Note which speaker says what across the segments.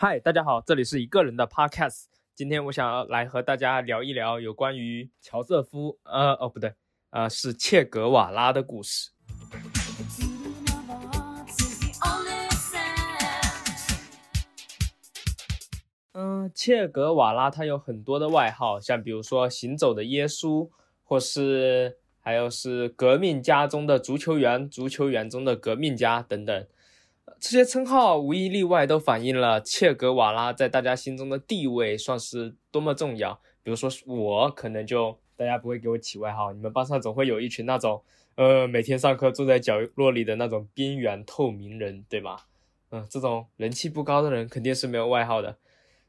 Speaker 1: 嗨，大家好，这里是一个人的 podcast。今天我想要来和大家聊一聊有关于乔瑟夫，呃，哦，不对，呃，是切格瓦拉的故事。嗯，切格瓦拉他有很多的外号，像比如说行走的耶稣，或是还有是革命家中的足球员，足球员中的革命家等等。这些称号无一例外都反映了切格瓦拉在大家心中的地位算是多么重要。比如说我可能就大家不会给我起外号，你们班上总会有一群那种呃每天上课坐在角落里的那种边缘透明人，对吧？嗯，这种人气不高的人肯定是没有外号的。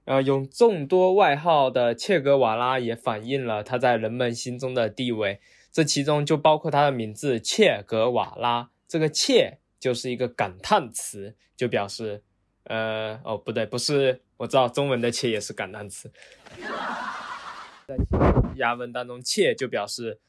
Speaker 1: 呃，有众多外号的切格瓦拉也反映了他在人们心中的地位，这其中就包括他的名字切格瓦拉。这个切。就是一个感叹词，就表示，呃，哦，不对，不是，我知道中文的“切”也是感叹词，在亚文当中，“切”就表示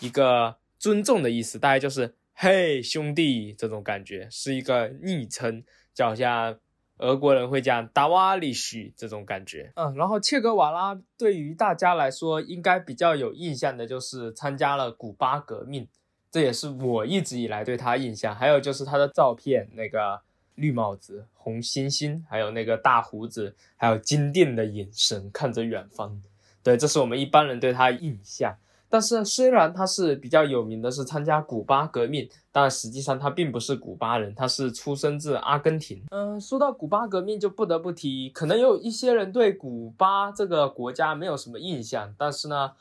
Speaker 1: 一个尊重的意思，大概就是“嘿，兄弟”这种感觉，是一个昵称，就好像俄国人会讲“达瓦里许”这种感觉。嗯，然后切格瓦拉对于大家来说应该比较有印象的就是参加了古巴革命。这也是我一直以来对他印象，还有就是他的照片，那个绿帽子、红猩猩，还有那个大胡子，还有坚定的眼神看着远方。对，这是我们一般人对他印象。但是虽然他是比较有名的是参加古巴革命，但实际上他并不是古巴人，他是出生自阿根廷。嗯，说到古巴革命，就不得不提，可能有一些人对古巴这个国家没有什么印象，但是呢。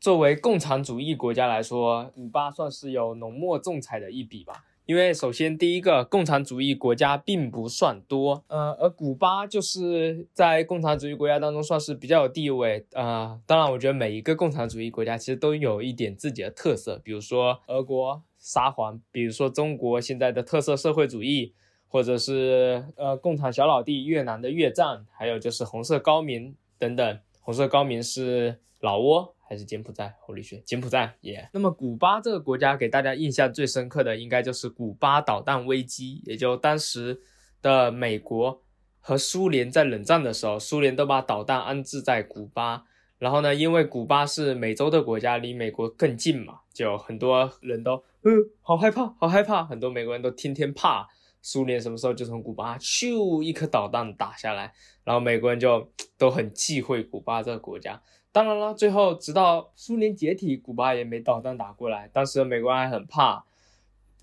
Speaker 1: 作为共产主义国家来说，古巴算是有浓墨重彩的一笔吧。因为首先第一个，共产主义国家并不算多，呃，而古巴就是在共产主义国家当中算是比较有地位啊。当然，我觉得每一个共产主义国家其实都有一点自己的特色，比如说俄国沙皇，比如说中国现在的特色社会主义，或者是呃共产小老弟越南的越战，还有就是红色高棉等等。红色高棉是老挝。还是柬埔寨，h o l y 学柬埔寨耶。那么古巴这个国家给大家印象最深刻的，应该就是古巴导弹危机，也就当时的美国和苏联在冷战的时候，苏联都把导弹安置在古巴。然后呢，因为古巴是美洲的国家，离美国更近嘛，就很多人都，嗯，好害怕，好害怕。很多美国人都天天怕苏联什么时候就从古巴咻一颗导弹打下来，然后美国人就都很忌讳古巴这个国家。当然了，最后直到苏联解体，古巴也没导弹打过来。当时美国人还很怕，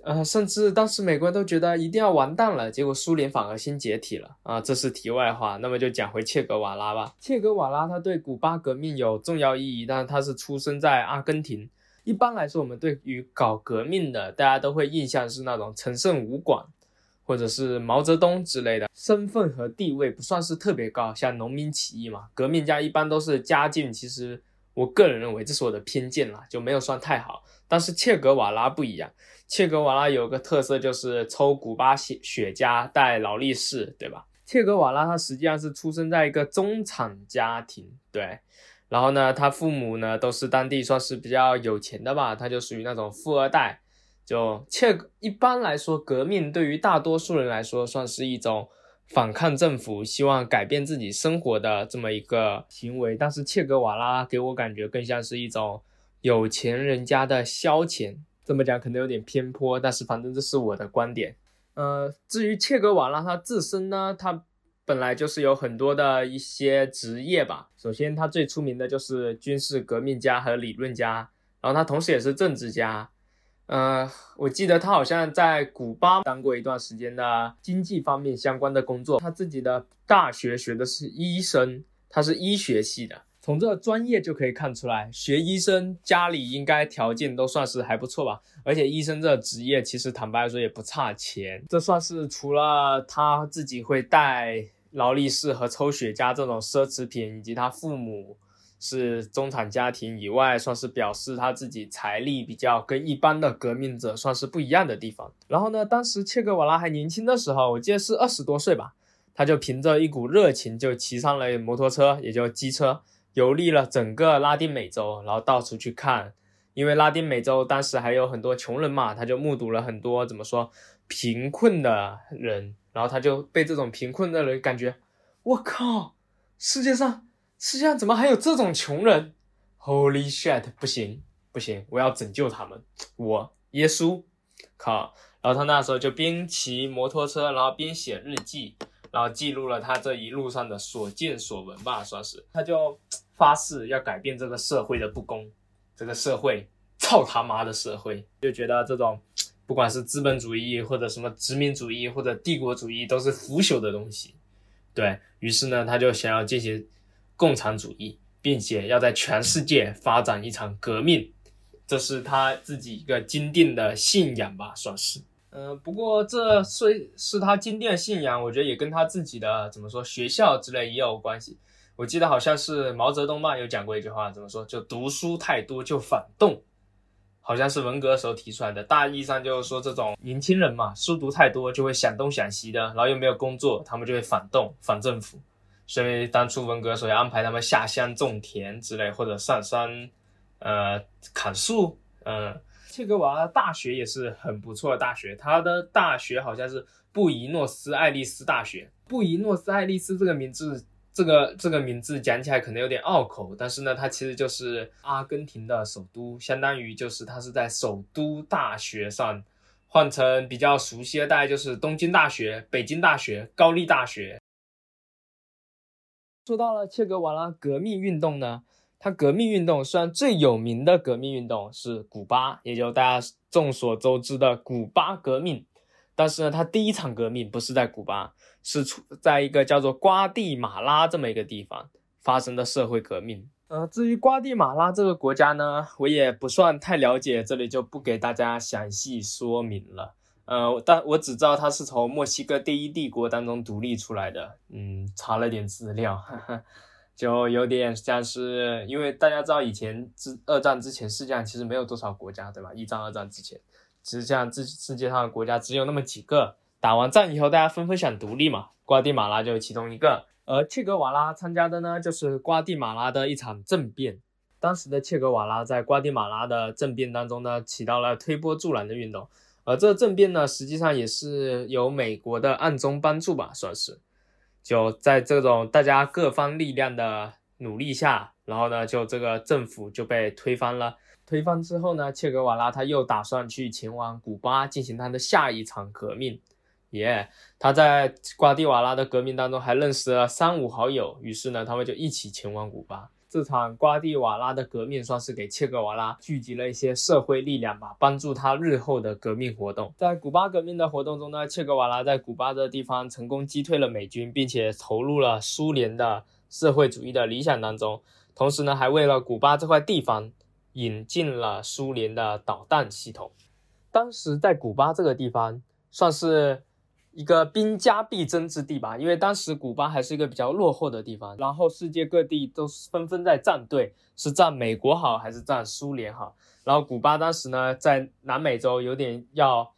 Speaker 1: 呃，甚至当时美国人都觉得一定要完蛋了。结果苏联反而先解体了啊，这是题外话。那么就讲回切格瓦拉吧。切格瓦拉他对古巴革命有重要意义，但是他是出生在阿根廷。一般来说，我们对于搞革命的，大家都会印象是那种陈胜吴广。或者是毛泽东之类的，身份和地位不算是特别高，像农民起义嘛，革命家一般都是家境，其实我个人认为这是我的偏见啦，就没有算太好。但是切格瓦拉不一样，切格瓦拉有个特色就是抽古巴雪雪茄戴劳力士，对吧？切格瓦拉他实际上是出生在一个中产家庭，对，然后呢，他父母呢都是当地算是比较有钱的吧，他就属于那种富二代。就切一般来说，革命对于大多数人来说算是一种反抗政府、希望改变自己生活的这么一个行为。但是切格瓦拉给我感觉更像是一种有钱人家的消遣。这么讲可能有点偏颇，但是反正这是我的观点。呃，至于切格瓦拉他自身呢，他本来就是有很多的一些职业吧。首先，他最出名的就是军事革命家和理论家，然后他同时也是政治家。呃，我记得他好像在古巴当过一段时间的经济方面相关的工作。他自己的大学学的是医生，他是医学系的。从这专业就可以看出来，学医生家里应该条件都算是还不错吧。而且医生这职业其实坦白说也不差钱。这算是除了他自己会带劳力士和抽雪茄这种奢侈品，以及他父母。是中产家庭以外，算是表示他自己财力比较跟一般的革命者算是不一样的地方。然后呢，当时切格瓦拉还年轻的时候，我记得是二十多岁吧，他就凭着一股热情就骑上了摩托车，也就机车，游历了整个拉丁美洲，然后到处去看。因为拉丁美洲当时还有很多穷人嘛，他就目睹了很多怎么说贫困的人，然后他就被这种贫困的人感觉。我靠，世界上世界上怎么还有这种穷人？Holy shit！不行不行，我要拯救他们，我耶稣，靠！然后他那时候就边骑摩托车，然后边写日记，然后记录了他这一路上的所见所闻吧，算是。他就发誓要改变这个社会的不公，这个社会，操他妈的社会！就觉得这种不管是资本主义或者什么殖民主义或者帝国主义都是腐朽的东西。对于是呢，他就想要进行共产主义，并且要在全世界发展一场革命，这是他自己一个坚定的信仰吧，算是。嗯，不过这虽是他坚定的信仰，我觉得也跟他自己的怎么说学校之类也有关系。我记得好像是毛泽东吧，有讲过一句话，怎么说？就读书太多就反动，好像是文革时候提出来的。大意上就是说，这种年轻人嘛，书读太多就会想东想西的，然后又没有工作，他们就会反动反政府。所以当初文革时候安排他们下乡种田之类，或者上山，呃，砍树，嗯。切格瓦拉大学也是很不错的大学，他的大学好像是布宜诺斯艾利斯大学。布宜诺斯艾利斯这个名字，这个这个名字讲起来可能有点拗口，但是呢，它其实就是阿根廷的首都，相当于就是它是在首都大学上，换成比较熟悉的大概就是东京大学、北京大学、高丽大学。说到了切格瓦拉革命运动呢。他革命运动虽然最有名的革命运动是古巴，也就大家众所周知的古巴革命，但是呢，他第一场革命不是在古巴，是出在一个叫做瓜地马拉这么一个地方发生的社会革命。呃，至于瓜地马拉这个国家呢，我也不算太了解，这里就不给大家详细说明了。呃，但我只知道它是从墨西哥第一帝国当中独立出来的。嗯，查了点资料。哈哈。就有点像是，因为大家知道以前之二战之前世界上其实没有多少国家，对吧？一战、二战之前，实际上世世界上的国家只有那么几个。打完仗以后，大家纷纷想独立嘛，瓜地马拉就是其中一个。而切格瓦拉参加的呢，就是瓜地马拉的一场政变。当时的切格瓦拉在瓜地马拉的政变当中呢，起到了推波助澜的运动。而这政变呢，实际上也是有美国的暗中帮助吧，算是。就在这种大家各方力量的努力下，然后呢，就这个政府就被推翻了。推翻之后呢，切格瓦拉他又打算去前往古巴进行他的下一场革命。耶，他在瓜地瓦拉的革命当中还认识了三五好友，于是呢，他们就一起前往古巴。这场瓜地瓦拉的革命算是给切格瓦拉聚集了一些社会力量吧，帮助他日后的革命活动。在古巴革命的活动中呢，切格瓦拉在古巴的地方成功击退了美军，并且投入了苏联的社会主义的理想当中。同时呢，还为了古巴这块地方引进了苏联的导弹系统。当时在古巴这个地方算是。一个兵家必争之地吧，因为当时古巴还是一个比较落后的地方，然后世界各地都纷纷在站队，是站美国好还是站苏联好？然后古巴当时呢，在南美洲有点要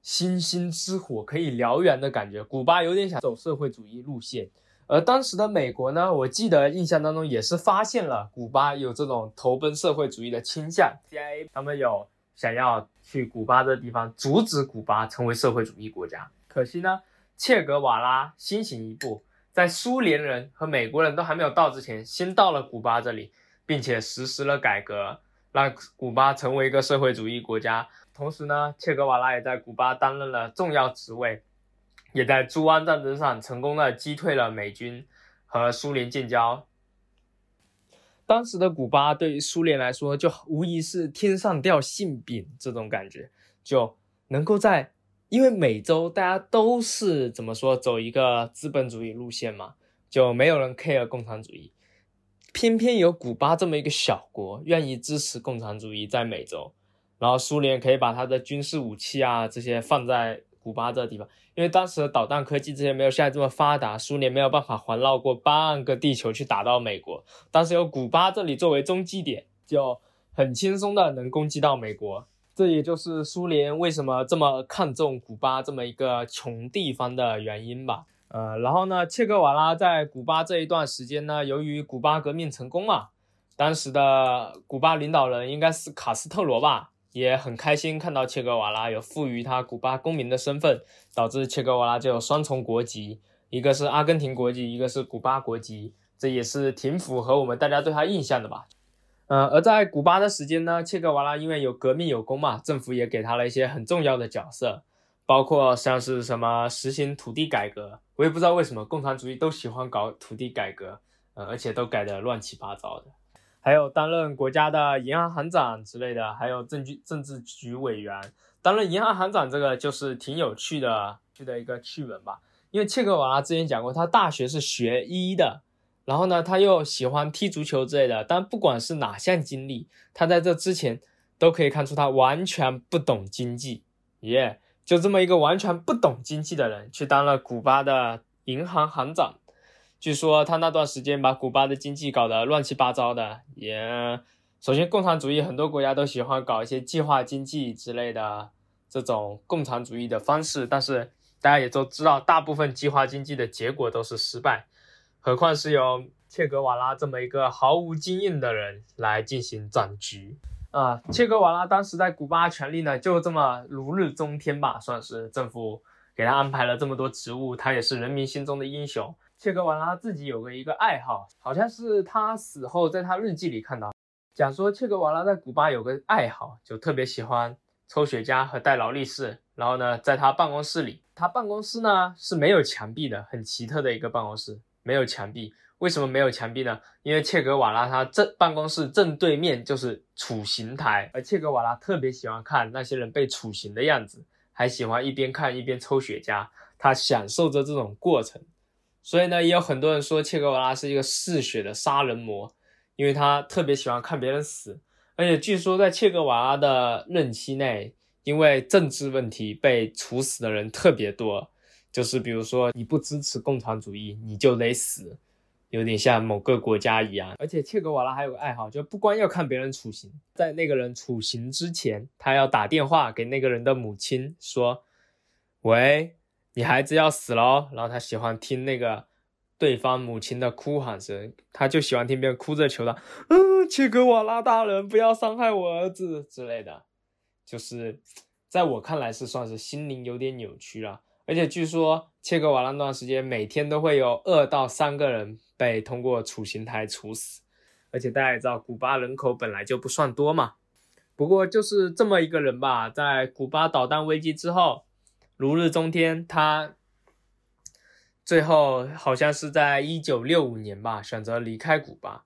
Speaker 1: 星星之火可以燎原的感觉，古巴有点想走社会主义路线，而当时的美国呢，我记得印象当中也是发现了古巴有这种投奔社会主义的倾向，CIA 他们有想要去古巴的地方阻止古巴成为社会主义国家。可惜呢，切格瓦拉先行一步，在苏联人和美国人都还没有到之前，先到了古巴这里，并且实施了改革，让古巴成为一个社会主义国家。同时呢，切格瓦拉也在古巴担任了重要职位，也在朱湾战争上成功的击退了美军和苏联建交。当时的古巴对于苏联来说，就无疑是天上掉馅饼这种感觉，就能够在。因为美洲大家都是怎么说走一个资本主义路线嘛，就没有人 care 共产主义，偏偏有古巴这么一个小国愿意支持共产主义在美洲，然后苏联可以把他的军事武器啊这些放在古巴这地方，因为当时的导弹科技这些没有现在这么发达，苏联没有办法环绕过半个地球去打到美国，当时有古巴这里作为中继点，就很轻松的能攻击到美国。这也就是苏联为什么这么看重古巴这么一个穷地方的原因吧。呃，然后呢，切格瓦拉在古巴这一段时间呢，由于古巴革命成功嘛，当时的古巴领导人应该是卡斯特罗吧，也很开心看到切格瓦拉有赋予他古巴公民的身份，导致切格瓦拉就有双重国籍，一个是阿根廷国籍，一个是古巴国籍，这也是挺符合我们大家对他印象的吧。呃，而在古巴的时间呢，切格瓦拉因为有革命有功嘛，政府也给他了一些很重要的角色，包括像是什么实行土地改革，我也不知道为什么共产主义都喜欢搞土地改革，呃，而且都改得乱七八糟的，还有担任国家的银行行长之类的，还有政局政治局委员，担任银行行长这个就是挺有趣的，趣的一个趣闻吧，因为切格瓦拉之前讲过，他大学是学医的。然后呢，他又喜欢踢足球之类的，但不管是哪项经历，他在这之前都可以看出他完全不懂经济。耶，就这么一个完全不懂经济的人，去当了古巴的银行行长。据说他那段时间把古巴的经济搞得乱七八糟的。也，首先共产主义很多国家都喜欢搞一些计划经济之类的这种共产主义的方式，但是大家也都知道，大部分计划经济的结果都是失败。何况是由切格瓦拉这么一个毫无经验的人来进行掌局啊！切格瓦拉当时在古巴权力呢，就这么如日中天吧，算是政府给他安排了这么多职务，他也是人民心中的英雄。切格瓦拉自己有个一个爱好，好像是他死后在他日记里看到，讲说切格瓦拉在古巴有个爱好，就特别喜欢抽雪茄和戴劳力士。然后呢，在他办公室里，他办公室呢是没有墙壁的，很奇特的一个办公室。没有墙壁，为什么没有墙壁呢？因为切格瓦拉他正办公室正对面就是处刑台，而切格瓦拉特别喜欢看那些人被处刑的样子，还喜欢一边看一边抽雪茄，他享受着这种过程。所以呢，也有很多人说切格瓦拉是一个嗜血的杀人魔，因为他特别喜欢看别人死。而且据说在切格瓦拉的任期内，因为政治问题被处死的人特别多。就是比如说，你不支持共产主义，你就得死，有点像某个国家一样。而且切格瓦拉还有个爱好，就不光要看别人处刑，在那个人处刑之前，他要打电话给那个人的母亲说：“喂，你孩子要死了。”然后他喜欢听那个对方母亲的哭喊声，他就喜欢听别人哭着求他：“嗯，切格瓦拉大人，不要伤害我儿子之类的。”就是在我看来是算是心灵有点扭曲了。而且据说切格瓦拉那段时间每天都会有二到三个人被通过处刑台处死，而且大家也知道古巴人口本来就不算多嘛。不过就是这么一个人吧，在古巴导弹危机之后如日中天，他最后好像是在一九六五年吧选择离开古巴，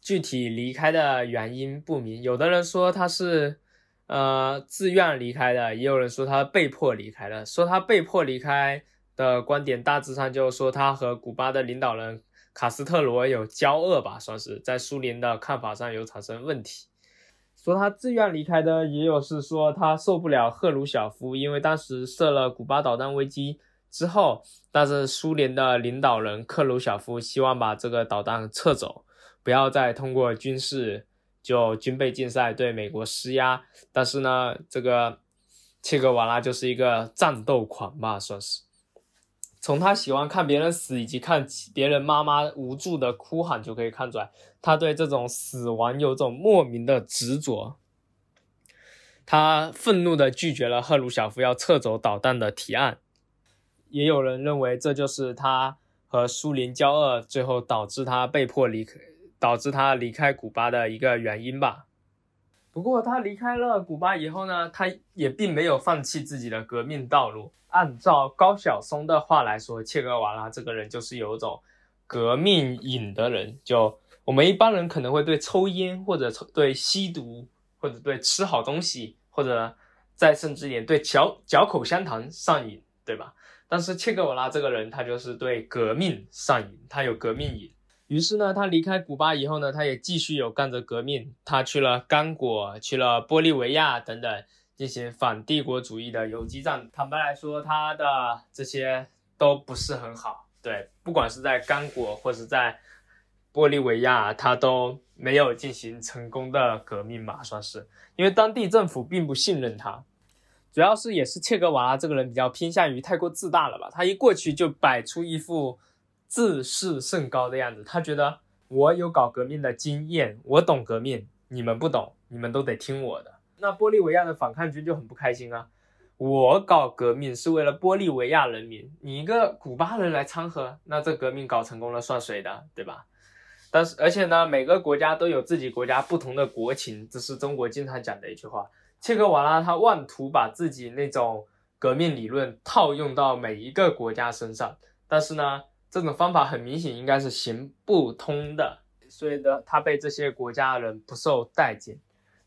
Speaker 1: 具体离开的原因不明，有的人说他是。呃，自愿离开的，也有人说他被迫离开的。说他被迫离开的观点，大致上就是说他和古巴的领导人卡斯特罗有交恶吧，算是在苏联的看法上有产生问题。说他自愿离开的，也有是说他受不了赫鲁晓夫，因为当时设了古巴导弹危机之后，但是苏联的领导人克鲁晓夫希望把这个导弹撤走，不要再通过军事。就军备竞赛对美国施压，但是呢，这个切格瓦拉就是一个战斗狂吧，算是。从他喜欢看别人死，以及看别人妈妈无助的哭喊就可以看出来，他对这种死亡有种莫名的执着。他愤怒的拒绝了赫鲁晓夫要撤走导弹的提案，也有人认为这就是他和苏联交恶，最后导致他被迫离开。导致他离开古巴的一个原因吧。不过他离开了古巴以后呢，他也并没有放弃自己的革命道路。按照高晓松的话来说，切格瓦拉这个人就是有一种革命瘾的人。就我们一般人可能会对抽烟或者对吸毒或者对吃好东西或者再甚至一点对嚼嚼口香糖上瘾，对吧？但是切格瓦拉这个人他就是对革命上瘾，他有革命瘾。于是呢，他离开古巴以后呢，他也继续有干着革命。他去了刚果，去了玻利维亚等等，进行反帝国主义的游击战。坦白来说，他的这些都不是很好。对，不管是在刚果或者在玻利维亚，他都没有进行成功的革命吧，算是。因为当地政府并不信任他，主要是也是切格瓦拉这个人比较偏向于太过自大了吧。他一过去就摆出一副。自视甚高的样子，他觉得我有搞革命的经验，我懂革命，你们不懂，你们都得听我的。那玻利维亚的反抗军就很不开心啊，我搞革命是为了玻利维亚人民，你一个古巴人来掺和，那这革命搞成功了算谁的，对吧？但是而且呢，每个国家都有自己国家不同的国情，这是中国经常讲的一句话。切格瓦拉他妄图把自己那种革命理论套用到每一个国家身上，但是呢，这种方法很明显应该是行不通的，所以呢，他被这些国家的人不受待见。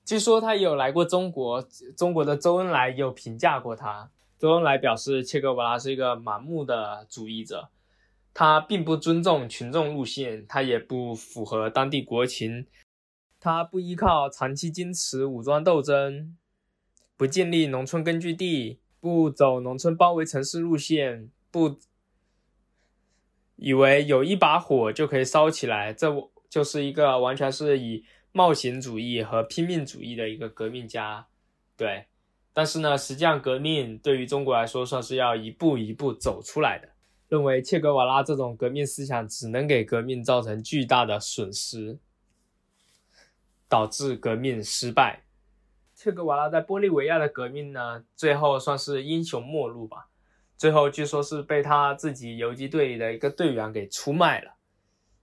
Speaker 1: 据说他有来过中国，中国的周恩来有评价过他。周恩来表示，切格瓦拉是一个盲目的主义者。他并不尊重群众路线，他也不符合当地国情，他不依靠长期坚持武装斗争，不建立农村根据地，不走农村包围城市路线，不以为有一把火就可以烧起来，这就是一个完全是以冒险主义和拼命主义的一个革命家。对，但是呢，实际上革命对于中国来说，算是要一步一步走出来的。认为切格瓦拉这种革命思想只能给革命造成巨大的损失，导致革命失败。切格瓦拉在玻利维亚的革命呢，最后算是英雄末路吧。最后据说是被他自己游击队的一个队员给出卖了。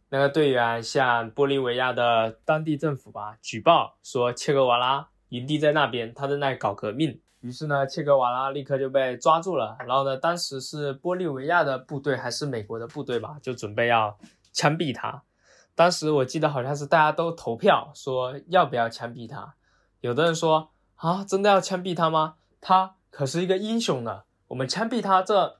Speaker 1: 那个队员向玻利维亚的当地政府吧举报说，切格瓦拉营地在那边，他在那搞革命。于是呢，切格瓦拉立刻就被抓住了。然后呢，当时是玻利维亚的部队还是美国的部队吧，就准备要枪毙他。当时我记得好像是大家都投票说要不要枪毙他。有的人说啊，真的要枪毙他吗？他可是一个英雄呢，我们枪毙他这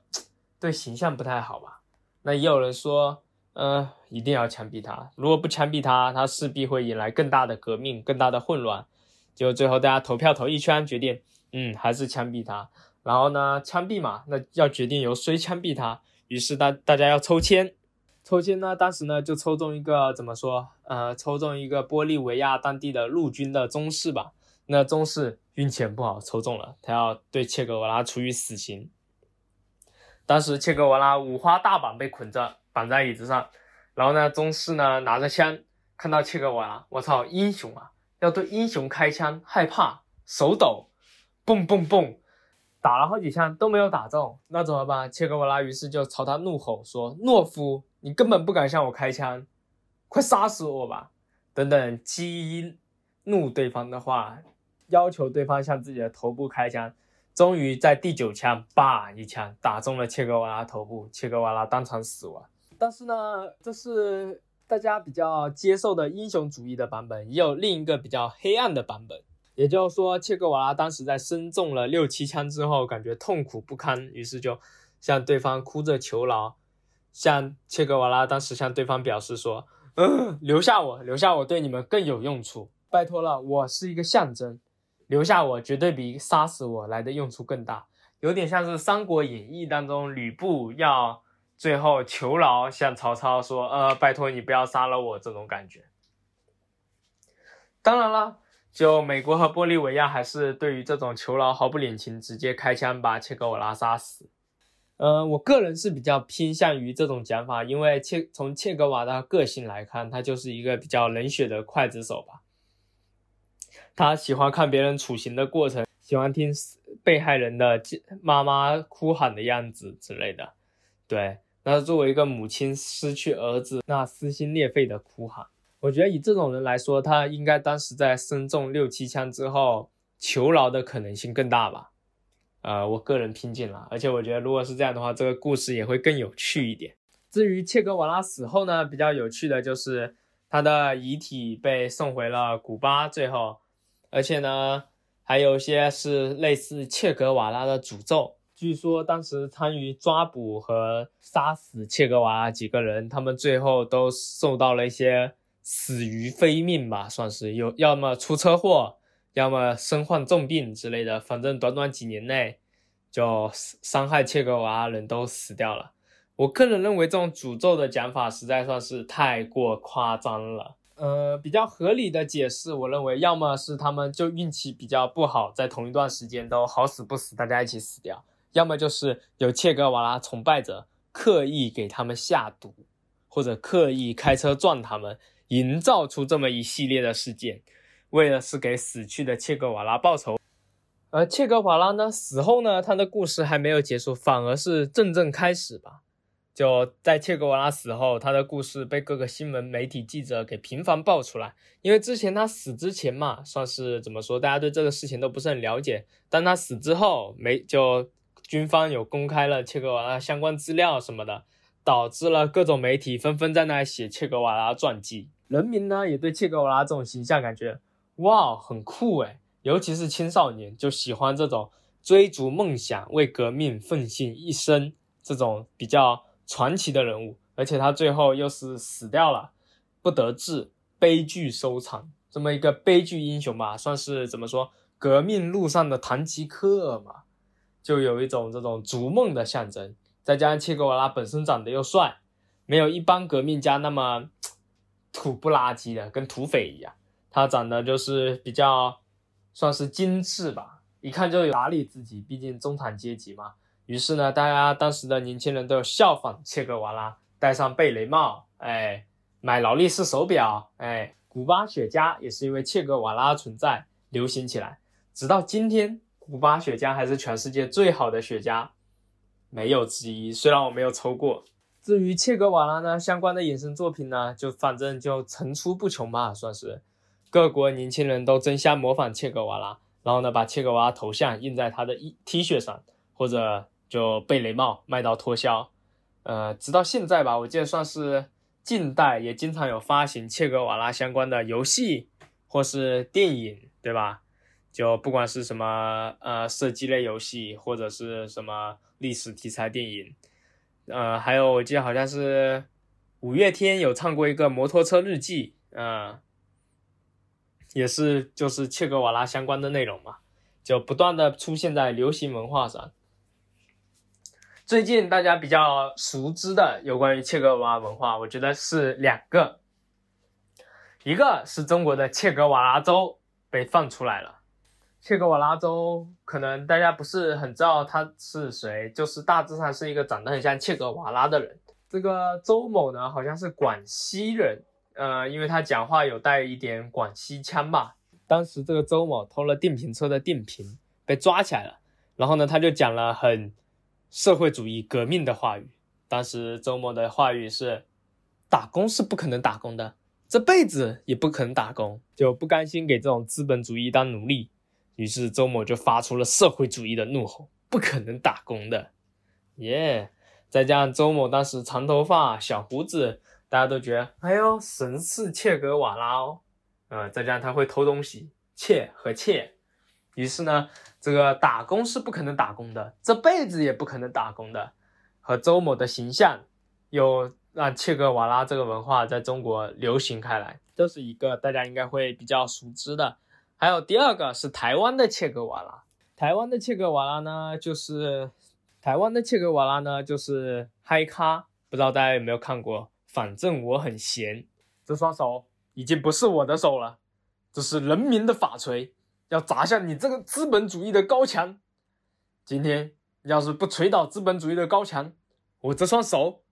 Speaker 1: 对形象不太好吧？那也有人说，呃，一定要枪毙他。如果不枪毙他，他势必会引来更大的革命、更大的混乱。就最后大家投票投一圈，决定。嗯，还是枪毙他。然后呢，枪毙嘛，那要决定由谁枪毙他。于是大大家要抽签，抽签呢，当时呢就抽中一个怎么说？呃，抽中一个玻利维亚当地的陆军的中士吧。那中士运气很不好，抽中了，他要对切格瓦拉处以死刑。当时切格瓦拉五花大绑被捆着，绑在椅子上。然后呢，中士呢拿着枪，看到切格瓦拉，我操，英雄啊！要对英雄开枪，害怕，手抖。蹦蹦蹦，打了好几枪都没有打中，那怎么办？切格瓦拉于是就朝他怒吼说：“懦夫，你根本不敢向我开枪，快杀死我吧！”等等，激怒对方的话，要求对方向自己的头部开枪。终于在第九枪，叭一枪打中了切格瓦拉头部，切格瓦拉当场死亡。但是呢，这是大家比较接受的英雄主义的版本，也有另一个比较黑暗的版本。也就是说，切格瓦拉当时在身中了六七枪之后，感觉痛苦不堪，于是就向对方哭着求饶。向切格瓦拉当时向对方表示说：“嗯，留下我，留下我对你们更有用处，拜托了，我是一个象征，留下我绝对比杀死我来的用处更大。”有点像是《三国演义》当中吕布要最后求饶，向曹操说：“呃，拜托你不要杀了我。”这种感觉。当然了。就美国和玻利维亚还是对于这种求饶毫不领情，直接开枪把切格瓦拉杀死。呃，我个人是比较偏向于这种讲法，因为切从切格瓦拉个性来看，他就是一个比较冷血的刽子手吧。他喜欢看别人处刑的过程，喜欢听被害人的妈妈哭喊的样子之类的。对，那作为一个母亲失去儿子那撕心裂肺的哭喊。我觉得以这种人来说，他应该当时在身中六七枪之后求饶的可能性更大吧？呃，我个人拼尽了，而且我觉得如果是这样的话，这个故事也会更有趣一点。至于切格瓦拉死后呢，比较有趣的就是他的遗体被送回了古巴，最后，而且呢，还有一些是类似切格瓦拉的诅咒。据说当时参与抓捕和杀死切格瓦拉几个人，他们最后都受到了一些。死于非命吧，算是有，要么出车祸，要么身患重病之类的。反正短短几年内，就伤害切格瓦拉人都死掉了。我个人认为这种诅咒的讲法实在算是太过夸张了。呃，比较合理的解释，我认为要么是他们就运气比较不好，在同一段时间都好死不死，大家一起死掉；要么就是有切格瓦拉崇拜者刻意给他们下毒，或者刻意开车撞他们。营造出这么一系列的事件，为的是给死去的切格瓦拉报仇。而切格瓦拉呢死后呢，他的故事还没有结束，反而是正正开始吧。就在切格瓦拉死后，他的故事被各个新闻媒体记者给频繁爆出来。因为之前他死之前嘛，算是怎么说，大家对这个事情都不是很了解。但他死之后，没就军方有公开了切格瓦拉相关资料什么的，导致了各种媒体纷纷在那写切格瓦拉传记。人民呢也对切格瓦拉这种形象感觉哇很酷诶，尤其是青少年就喜欢这种追逐梦想、为革命奉献一生这种比较。传奇的人物，而且他最后又是死掉了，不得志，悲剧收场，这么一个悲剧英雄吧，算是怎么说，革命路上的堂吉诃尔嘛，就有一种这种逐梦的象征。再加上切格瓦拉本身长得又帅，没有一般革命家那么土不拉几的，跟土匪一样，他长得就是比较算是精致吧，一看就有打理自己，毕竟中产阶级嘛。于是呢，大家当时的年轻人都效仿切格瓦拉，戴上贝雷帽，哎，买劳力士手表，哎，古巴雪茄也是因为切格瓦拉存在流行起来。直到今天，古巴雪茄还是全世界最好的雪茄，没有之一。虽然我没有抽过。至于切格瓦拉呢，相关的衍生作品呢，就反正就层出不穷吧，算是各国年轻人都争相模仿切格瓦拉，然后呢，把切格瓦拉头像印在他的衣 T 恤上，或者。就贝雷帽卖到脱销，呃，直到现在吧，我记得算是近代也经常有发行切格瓦拉相关的游戏或是电影，对吧？就不管是什么呃射击类游戏或者是什么历史题材电影，呃，还有我记得好像是五月天有唱过一个摩托车日记，嗯，也是就是切格瓦拉相关的内容嘛，就不断的出现在流行文化上。最近大家比较熟知的有关于切格瓦拉文化，我觉得是两个，一个是中国的切格瓦拉州被放出来了。切格瓦拉州可能大家不是很知道他是谁，就是大致上是一个长得很像切格瓦拉的人。这个周某呢，好像是广西人，呃，因为他讲话有带一点广西腔吧。当时这个周某偷了电瓶车的电瓶，被抓起来了，然后呢，他就讲了很。社会主义革命的话语，当时周某的话语是：打工是不可能打工的，这辈子也不可能打工，就不甘心给这种资本主义当奴隶。于是周某就发出了社会主义的怒吼：不可能打工的，耶！再加上周某当时长头发、小胡子，大家都觉得，哎呦，神似切格瓦拉哦。呃，再加上他会偷东西，切和切，于是呢。这个打工是不可能打工的，这辈子也不可能打工的。和周某的形象，又让切格瓦拉这个文化在中国流行开来，这是一个大家应该会比较熟知的。还有第二个是台湾的切格瓦拉，台湾的切格瓦拉呢，就是台湾的切格瓦拉呢，就是嗨咖，不知道大家有没有看过？反正我很闲，这双手已经不是我的手了，这是人民的法锤。要砸向你这个资本主义的高墙！今天要是不锤倒资本主义的高墙，我这双手，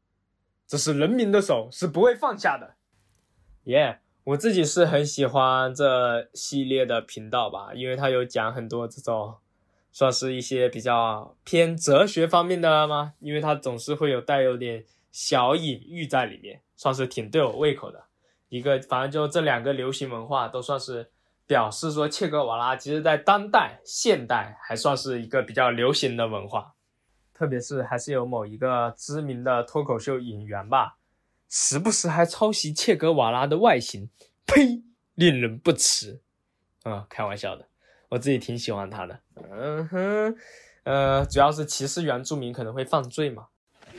Speaker 1: 这是人民的手，是不会放下的。耶，我自己是很喜欢这系列的频道吧，因为它有讲很多这种，算是一些比较偏哲学方面的吗？因为它总是会有带有点小隐喻在里面，算是挺对我胃口的。一个，反正就这两个流行文化都算是。表示说，切格瓦拉其实在当代现代还算是一个比较流行的文化，特别是还是有某一个知名的脱口秀演员吧，时不时还抄袭切格瓦拉的外形，呸，令人不齿。啊，开玩笑的，我自己挺喜欢他的。嗯哼，呃，主要是歧视原住民可能会犯罪嘛。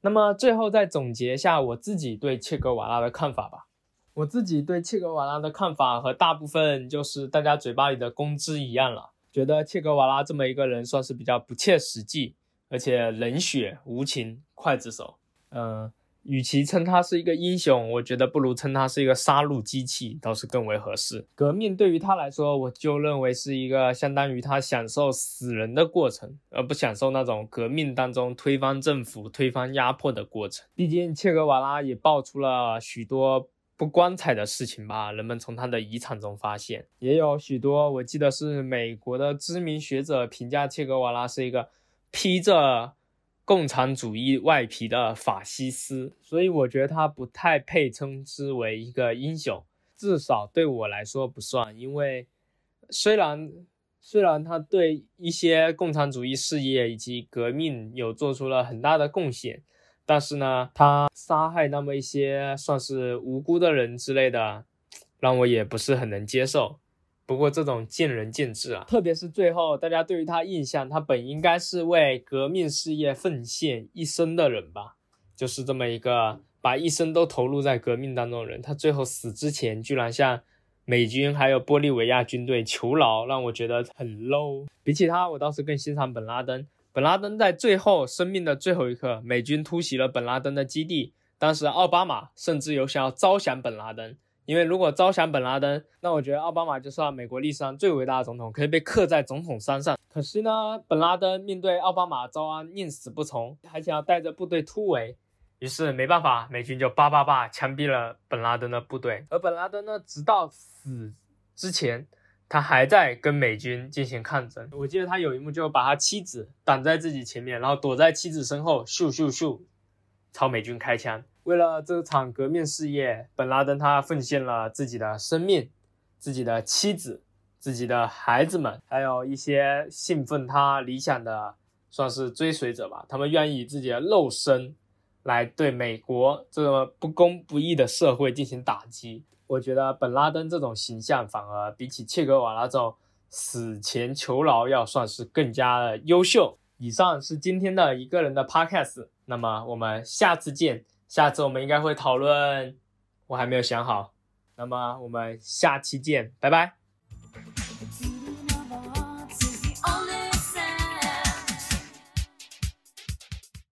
Speaker 1: 那么最后再总结一下我自己对切格瓦拉的看法吧。我自己对切格瓦拉的看法和大部分就是大家嘴巴里的公知一样了，觉得切格瓦拉这么一个人算是比较不切实际，而且冷血无情、刽子手。嗯，与其称他是一个英雄，我觉得不如称他是一个杀戮机器，倒是更为合适。革命对于他来说，我就认为是一个相当于他享受死人的过程，而不享受那种革命当中推翻政府、推翻压迫的过程。毕竟切格瓦拉也爆出了许多。不光彩的事情吧，人们从他的遗产中发现，也有许多。我记得是美国的知名学者评价切格瓦拉是一个披着共产主义外皮的法西斯，所以我觉得他不太配称之为一个英雄，至少对我来说不算。因为虽然虽然他对一些共产主义事业以及革命有做出了很大的贡献。但是呢，他杀害那么一些算是无辜的人之类的，让我也不是很能接受。不过这种见仁见智啊，特别是最后大家对于他印象，他本应该是为革命事业奉献一生的人吧，就是这么一个把一生都投入在革命当中的人。他最后死之前，居然向美军还有玻利维亚军队求饶，让我觉得很 low。比起他，我倒是更欣赏本拉登。本拉登在最后生命的最后一刻，美军突袭了本拉登的基地。当时奥巴马甚至有想要招降本拉登，因为如果招降本拉登，那我觉得奥巴马就算美国历史上最伟大的总统，可以被刻在总统山上。可惜呢，本拉登面对奥巴马招安，宁死不从，还想要带着部队突围。于是没办法，美军就叭叭叭枪毙了本拉登的部队。而本拉登呢，直到死之前。他还在跟美军进行抗争。我记得他有一幕，就把他妻子挡在自己前面，然后躲在妻子身后，咻咻咻，朝美军开枪。为了这场革命事业，本拉登他奉献了自己的生命、自己的妻子、自己的孩子们，还有一些信奉他理想的，算是追随者吧。他们愿意以自己的肉身来对美国这个不公不义的社会进行打击。我觉得本拉登这种形象反而比起切格瓦拉这种死前求饶要算是更加的优秀。以上是今天的一个人的 podcast，那么我们下次见。下次我们应该会讨论，我还没有想好。那么我们下期见，拜拜。